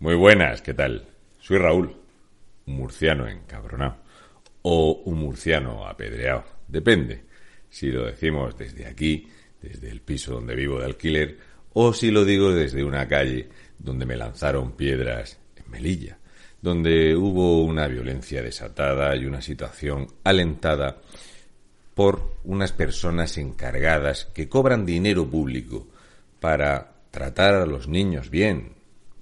Muy buenas, ¿qué tal? Soy Raúl, un murciano encabronado o un murciano apedreado. Depende si lo decimos desde aquí, desde el piso donde vivo de alquiler, o si lo digo desde una calle donde me lanzaron piedras en Melilla, donde hubo una violencia desatada y una situación alentada por unas personas encargadas que cobran dinero público para tratar a los niños bien,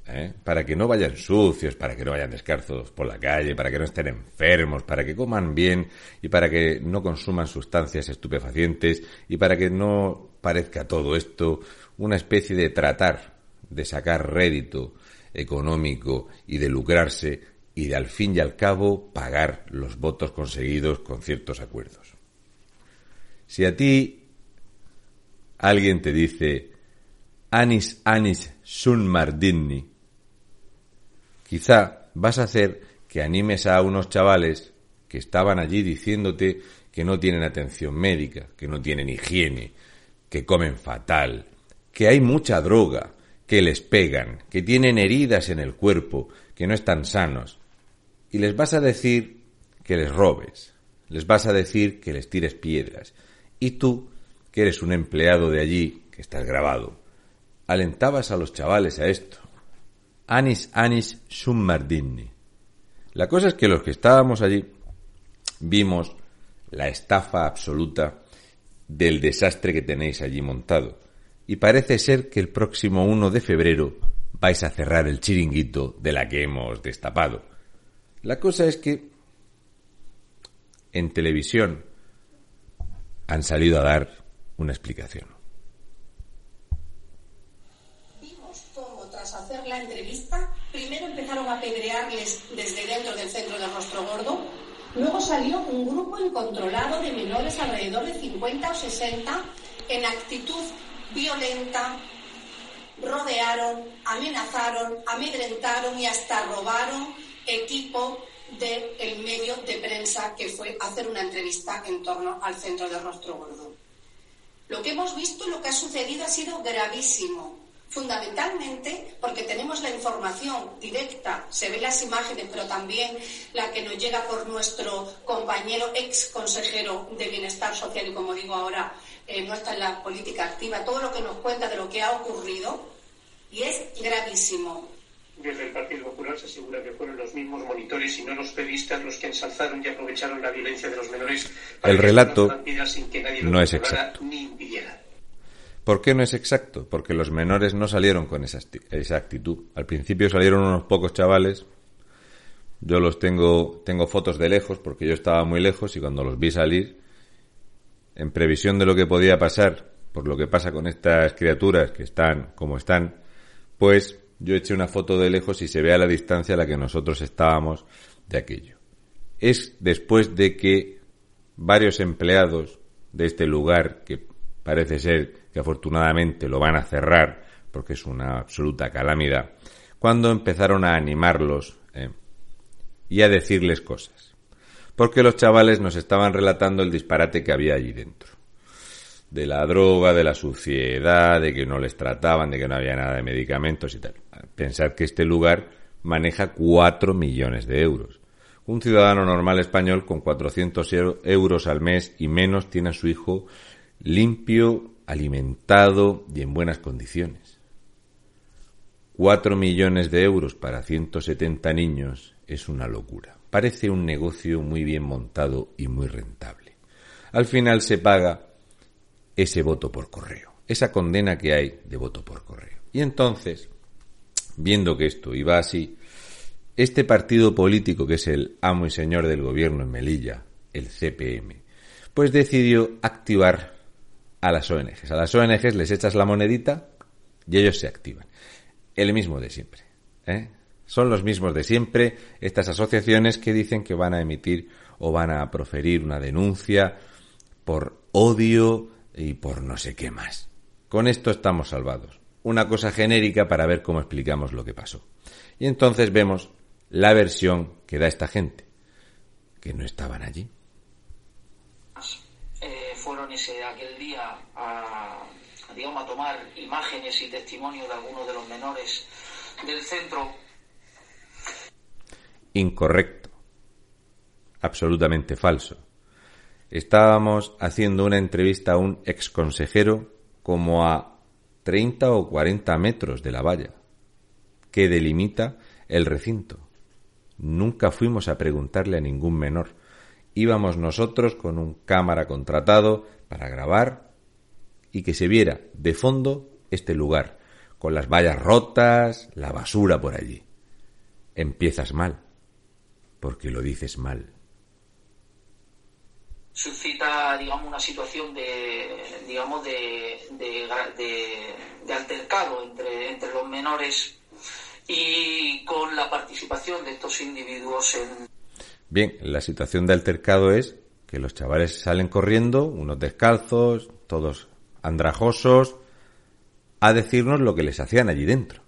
¿eh? para que no vayan sucios, para que no vayan descalzos por la calle, para que no estén enfermos, para que coman bien y para que no consuman sustancias estupefacientes y para que no parezca todo esto una especie de tratar de sacar rédito económico y de lucrarse y de al fin y al cabo pagar los votos conseguidos con ciertos acuerdos. Si a ti alguien te dice Anis Anis Sun Mardini, quizá vas a hacer que animes a unos chavales que estaban allí diciéndote que no tienen atención médica, que no tienen higiene, que comen fatal, que hay mucha droga, que les pegan, que tienen heridas en el cuerpo, que no están sanos. Y les vas a decir que les robes, les vas a decir que les tires piedras. Y tú, que eres un empleado de allí, que estás grabado, alentabas a los chavales a esto. Anis Anis Summardini. La cosa es que los que estábamos allí vimos la estafa absoluta del desastre que tenéis allí montado. Y parece ser que el próximo 1 de febrero vais a cerrar el chiringuito de la que hemos destapado. La cosa es que en televisión han salido a dar una explicación. hacer la entrevista, primero empezaron a pedrearles desde dentro del centro del rostro gordo, luego salió un grupo incontrolado de menores alrededor de 50 o 60 en actitud violenta, rodearon, amenazaron, amedrentaron y hasta robaron equipo del medio de prensa que fue hacer una entrevista en torno al centro del rostro gordo. Lo que hemos visto, lo que ha sucedido ha sido gravísimo fundamentalmente porque tenemos la información directa, se ven las imágenes, pero también la que nos llega por nuestro compañero ex consejero de Bienestar Social y, como digo ahora, eh, no está en la política activa, todo lo que nos cuenta de lo que ha ocurrido y es gravísimo. Desde el Partido Popular se asegura que fueron los mismos monitores y no los periodistas los que ensalzaron y aprovecharon la violencia de los menores. el relato no es exacto. Ni ¿Por qué no es exacto? Porque los menores no salieron con esa, esa actitud. Al principio salieron unos pocos chavales. Yo los tengo, tengo fotos de lejos porque yo estaba muy lejos y cuando los vi salir, en previsión de lo que podía pasar, por lo que pasa con estas criaturas que están como están, pues yo eché una foto de lejos y se ve a la distancia a la que nosotros estábamos de aquello. Es después de que varios empleados de este lugar, que parece ser que afortunadamente lo van a cerrar porque es una absoluta calamidad, cuando empezaron a animarlos eh, y a decirles cosas. Porque los chavales nos estaban relatando el disparate que había allí dentro. De la droga, de la suciedad, de que no les trataban, de que no había nada de medicamentos y tal. Pensad que este lugar maneja cuatro millones de euros. Un ciudadano normal español con 400 euros al mes y menos tiene a su hijo limpio, alimentado y en buenas condiciones. Cuatro millones de euros para 170 niños es una locura. Parece un negocio muy bien montado y muy rentable. Al final se paga ese voto por correo, esa condena que hay de voto por correo. Y entonces, viendo que esto iba así, este partido político que es el amo y señor del gobierno en Melilla, el CPM, pues decidió activar a las ONGs. A las ONGs les echas la monedita y ellos se activan. El mismo de siempre. ¿eh? Son los mismos de siempre estas asociaciones que dicen que van a emitir o van a proferir una denuncia por odio y por no sé qué más. Con esto estamos salvados. Una cosa genérica para ver cómo explicamos lo que pasó. Y entonces vemos la versión que da esta gente, que no estaban allí fueron ese tomar imágenes y testimonios de algunos de los menores del centro Incorrecto. Absolutamente falso. Estábamos haciendo una entrevista a un exconsejero como a 30 o 40 metros de la valla que delimita el recinto. Nunca fuimos a preguntarle a ningún menor. Íbamos nosotros con un cámara contratado para grabar y que se viera de fondo este lugar, con las vallas rotas, la basura por allí. Empiezas mal, porque lo dices mal suscita, digamos, una situación de, digamos, de, de, altercado entre, entre los menores y con la participación de estos individuos en... Bien, la situación de altercado es que los chavales salen corriendo, unos descalzos, todos andrajosos, a decirnos lo que les hacían allí dentro.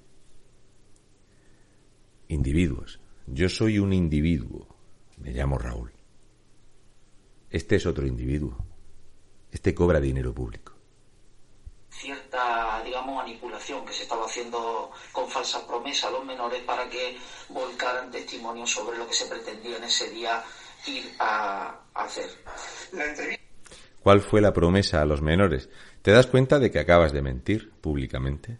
Individuos. Yo soy un individuo. Me llamo Raúl. Este es otro individuo. Este cobra dinero público. Cierta, digamos, manipulación que se estaba haciendo con falsas promesas a los menores para que volcaran testimonios sobre lo que se pretendía en ese día ir a hacer. ¿Cuál fue la promesa a los menores? ¿Te das cuenta de que acabas de mentir públicamente?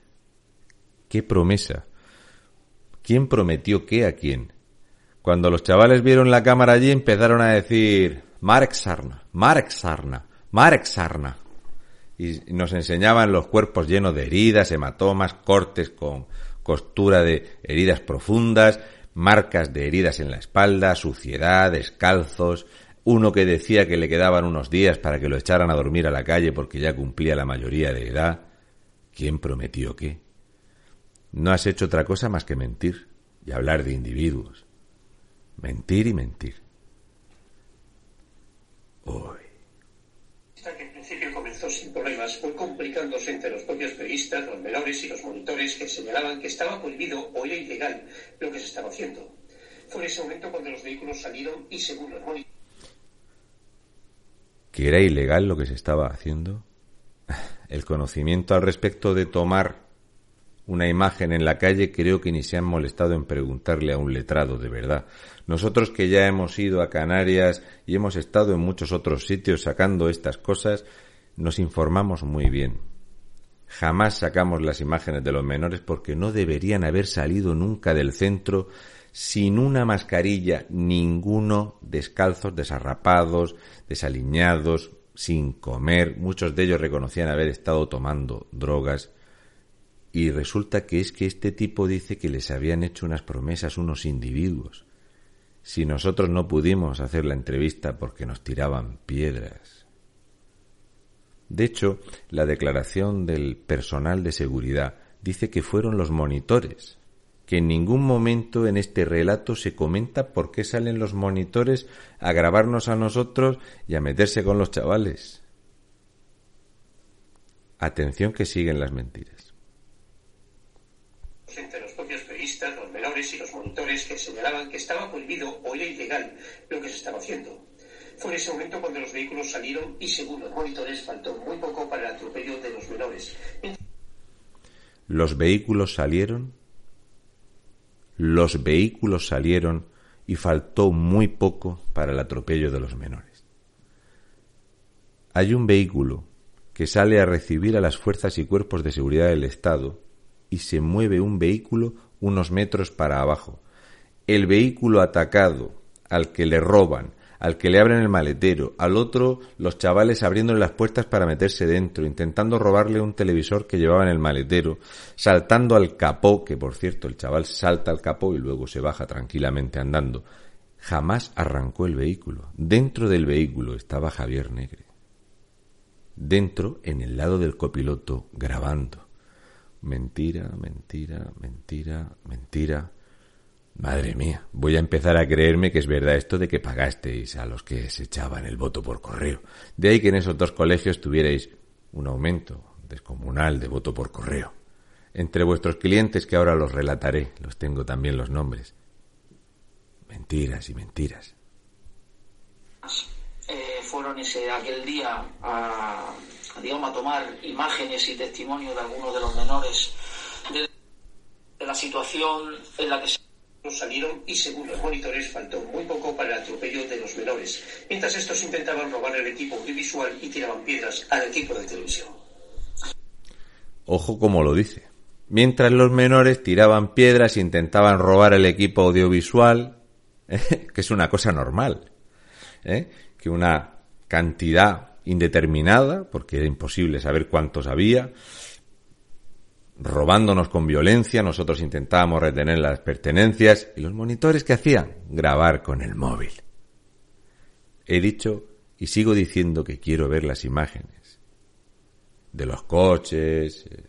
¿Qué promesa? ¿Quién prometió qué a quién? Cuando los chavales vieron la cámara allí empezaron a decir Marek Sarna, Marek Sarna, Sarna. Y nos enseñaban los cuerpos llenos de heridas, hematomas, cortes con costura de heridas profundas, marcas de heridas en la espalda, suciedad, descalzos, uno que decía que le quedaban unos días para que lo echaran a dormir a la calle porque ya cumplía la mayoría de edad. ¿Quién prometió qué? No has hecho otra cosa más que mentir y hablar de individuos. Mentir y mentir. Hasta que en principio comenzó sin problemas, fue complicándose entre los propios periodistas, los menores y los monitores que señalaban que estaba prohibido o era ilegal lo que se estaba haciendo. Fue en ese momento cuando los vehículos salieron y según los monitores... ¿Que era ilegal lo que se estaba haciendo? El conocimiento al respecto de tomar una imagen en la calle, creo que ni se han molestado en preguntarle a un letrado de verdad. Nosotros que ya hemos ido a Canarias y hemos estado en muchos otros sitios sacando estas cosas, nos informamos muy bien. Jamás sacamos las imágenes de los menores porque no deberían haber salido nunca del centro sin una mascarilla, ninguno descalzos, desarrapados, desaliñados, sin comer. Muchos de ellos reconocían haber estado tomando drogas y resulta que es que este tipo dice que les habían hecho unas promesas unos individuos. Si nosotros no pudimos hacer la entrevista porque nos tiraban piedras. De hecho, la declaración del personal de seguridad dice que fueron los monitores, que en ningún momento en este relato se comenta por qué salen los monitores a grabarnos a nosotros y a meterse con los chavales. Atención que siguen las mentiras entre los propios periodistas, los menores y los monitores que señalaban que estaba prohibido o era ilegal lo que se estaba haciendo. Fue en ese momento cuando los vehículos salieron y según los monitores faltó muy poco para el atropello de los menores. Los vehículos salieron, los vehículos salieron y faltó muy poco para el atropello de los menores. Hay un vehículo que sale a recibir a las fuerzas y cuerpos de seguridad del Estado y se mueve un vehículo unos metros para abajo. El vehículo atacado, al que le roban, al que le abren el maletero, al otro los chavales abriéndole las puertas para meterse dentro, intentando robarle un televisor que llevaba en el maletero, saltando al capó, que por cierto el chaval salta al capó y luego se baja tranquilamente andando. Jamás arrancó el vehículo. Dentro del vehículo estaba Javier Negre. Dentro, en el lado del copiloto, grabando. Mentira, mentira, mentira, mentira. Madre mía, voy a empezar a creerme que es verdad esto de que pagasteis a los que se echaban el voto por correo. De ahí que en esos dos colegios tuvierais un aumento descomunal de voto por correo. Entre vuestros clientes, que ahora los relataré, los tengo también los nombres. Mentiras y mentiras. Eh, fueron ese aquel día a digamos, a tomar imágenes y testimonios de algunos de los menores de, la situación en la que se... salieron y según los monitores faltó muy poco para el atropello de los menores, mientras estos intentaban robar el equipo audiovisual y tiraban piedras al equipo de televisión. Ojo como lo dice. Mientras los menores tiraban piedras e intentaban robar el equipo audiovisual, que es una cosa normal, ¿eh? que una cantidad indeterminada, porque era imposible saber cuántos había, robándonos con violencia, nosotros intentábamos retener las pertenencias y los monitores que hacían grabar con el móvil. He dicho y sigo diciendo que quiero ver las imágenes de los coches, eh,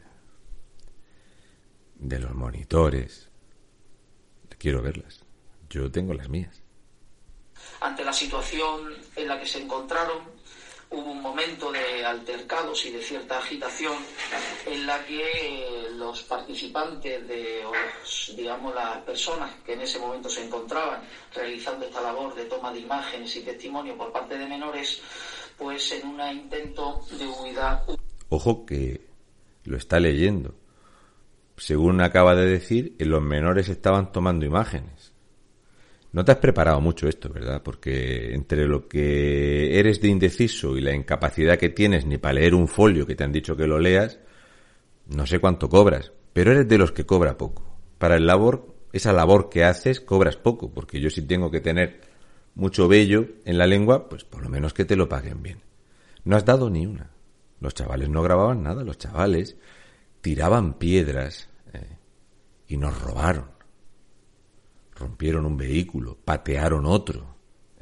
de los monitores. Quiero verlas. Yo tengo las mías. Ante la situación en la que se encontraron, hubo un momento de altercados y de cierta agitación en la que los participantes de, digamos, las personas que en ese momento se encontraban realizando esta labor de toma de imágenes y testimonio por parte de menores, pues en un intento de huida. Ojo que lo está leyendo. Según acaba de decir, los menores estaban tomando imágenes. No te has preparado mucho esto, ¿verdad? Porque entre lo que eres de indeciso y la incapacidad que tienes ni para leer un folio que te han dicho que lo leas, no sé cuánto cobras, pero eres de los que cobra poco. Para el labor, esa labor que haces, cobras poco, porque yo si tengo que tener mucho vello en la lengua, pues por lo menos que te lo paguen bien. No has dado ni una. Los chavales no grababan nada, los chavales tiraban piedras eh, y nos robaron rompieron un vehículo, patearon otro,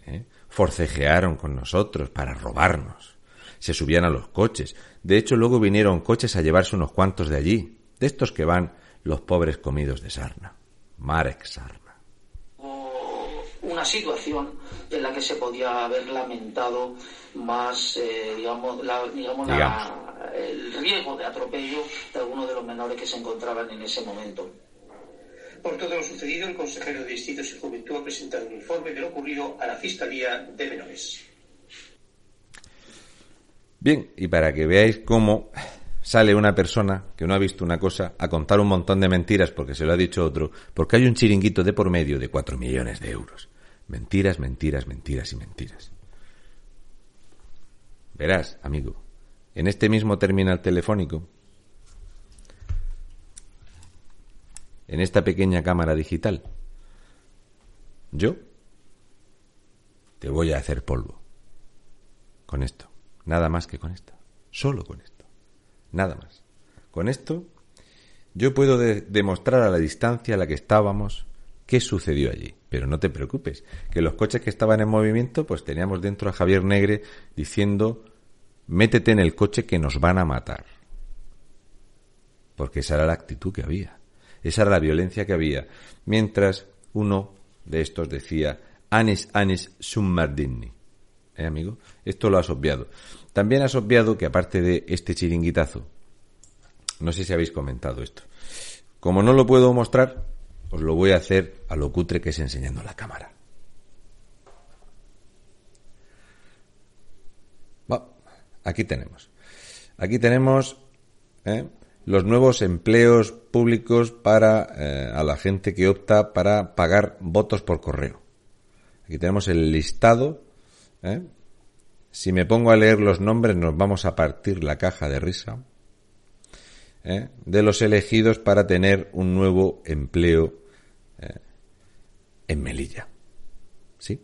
¿eh? forcejearon con nosotros para robarnos, se subían a los coches. De hecho, luego vinieron coches a llevarse unos cuantos de allí, de estos que van los pobres comidos de sarna. Marek Sarna. Una situación en la que se podía haber lamentado más, eh, digamos, digamos, el riesgo de atropello de algunos de los menores que se encontraban en ese momento. Por todo lo sucedido, el consejero de Distritos y Juventud ha presentado un informe de lo ocurrido a la Fiscalía de Menores. Bien, y para que veáis cómo sale una persona que no ha visto una cosa a contar un montón de mentiras porque se lo ha dicho otro, porque hay un chiringuito de por medio de cuatro millones de euros. Mentiras, mentiras, mentiras y mentiras. Verás, amigo, en este mismo terminal telefónico en esta pequeña cámara digital. Yo te voy a hacer polvo. Con esto. Nada más que con esto. Solo con esto. Nada más. Con esto yo puedo demostrar a la distancia a la que estábamos qué sucedió allí. Pero no te preocupes, que los coches que estaban en movimiento, pues teníamos dentro a Javier Negre diciendo, métete en el coche que nos van a matar. Porque esa era la actitud que había. Esa era la violencia que había. Mientras uno de estos decía, Anis Anis Summardini. ¿Eh, amigo? Esto lo has obviado. También has obviado que aparte de este chiringuitazo, no sé si habéis comentado esto. Como no lo puedo mostrar, os lo voy a hacer a lo cutre que es enseñando la cámara. aquí tenemos. Aquí tenemos ¿eh? Los nuevos empleos públicos para eh, a la gente que opta para pagar votos por correo. Aquí tenemos el listado. ¿eh? Si me pongo a leer los nombres, nos vamos a partir la caja de risa. ¿eh? De los elegidos para tener un nuevo empleo en Melilla. ¿Sí?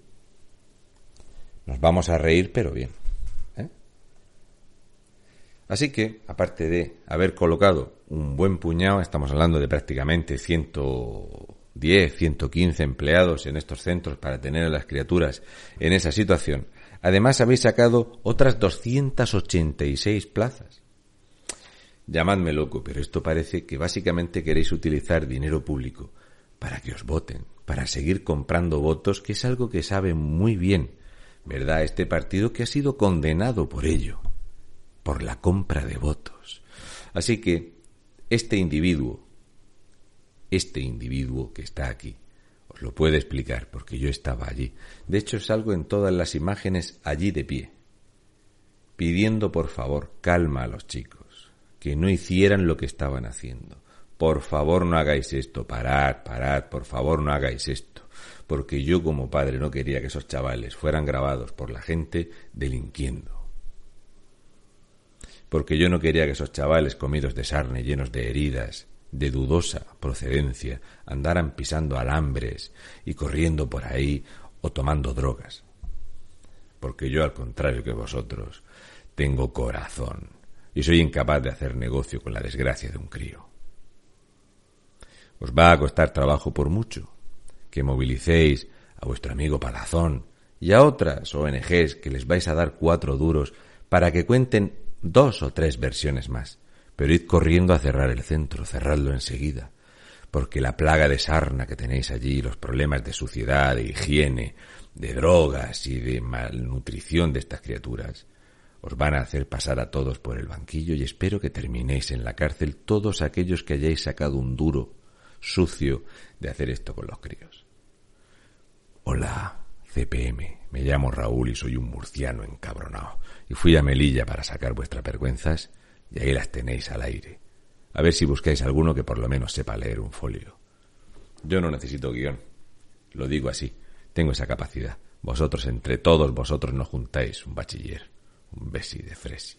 Nos vamos a reír, pero bien. Así que, aparte de haber colocado un buen puñado, estamos hablando de prácticamente 110, 115 empleados en estos centros para tener a las criaturas en esa situación, además habéis sacado otras 286 plazas. Llamadme loco, pero esto parece que básicamente queréis utilizar dinero público para que os voten, para seguir comprando votos, que es algo que sabe muy bien, ¿verdad? Este partido que ha sido condenado por ello por la compra de votos. Así que este individuo, este individuo que está aquí, os lo puede explicar porque yo estaba allí. De hecho, salgo en todas las imágenes allí de pie, pidiendo por favor calma a los chicos, que no hicieran lo que estaban haciendo, por favor no hagáis esto, parad, parad, por favor no hagáis esto, porque yo como padre no quería que esos chavales fueran grabados por la gente delinquiendo. Porque yo no quería que esos chavales comidos de sarne, llenos de heridas, de dudosa procedencia, andaran pisando alambres y corriendo por ahí o tomando drogas. Porque yo, al contrario que vosotros, tengo corazón y soy incapaz de hacer negocio con la desgracia de un crío. Os va a costar trabajo por mucho que movilicéis a vuestro amigo Palazón y a otras ONGs que les vais a dar cuatro duros para que cuenten dos o tres versiones más. Pero id corriendo a cerrar el centro, cerradlo enseguida, porque la plaga de sarna que tenéis allí, los problemas de suciedad, de higiene, de drogas y de malnutrición de estas criaturas, os van a hacer pasar a todos por el banquillo y espero que terminéis en la cárcel todos aquellos que hayáis sacado un duro sucio de hacer esto con los críos. Hola, CPM, me llamo Raúl y soy un murciano encabronado. Y fui a Melilla para sacar vuestras vergüenzas y ahí las tenéis al aire. A ver si buscáis alguno que por lo menos sepa leer un folio. Yo no necesito guion. Lo digo así. Tengo esa capacidad. Vosotros, entre todos vosotros, no juntáis un bachiller, un besi de fresi.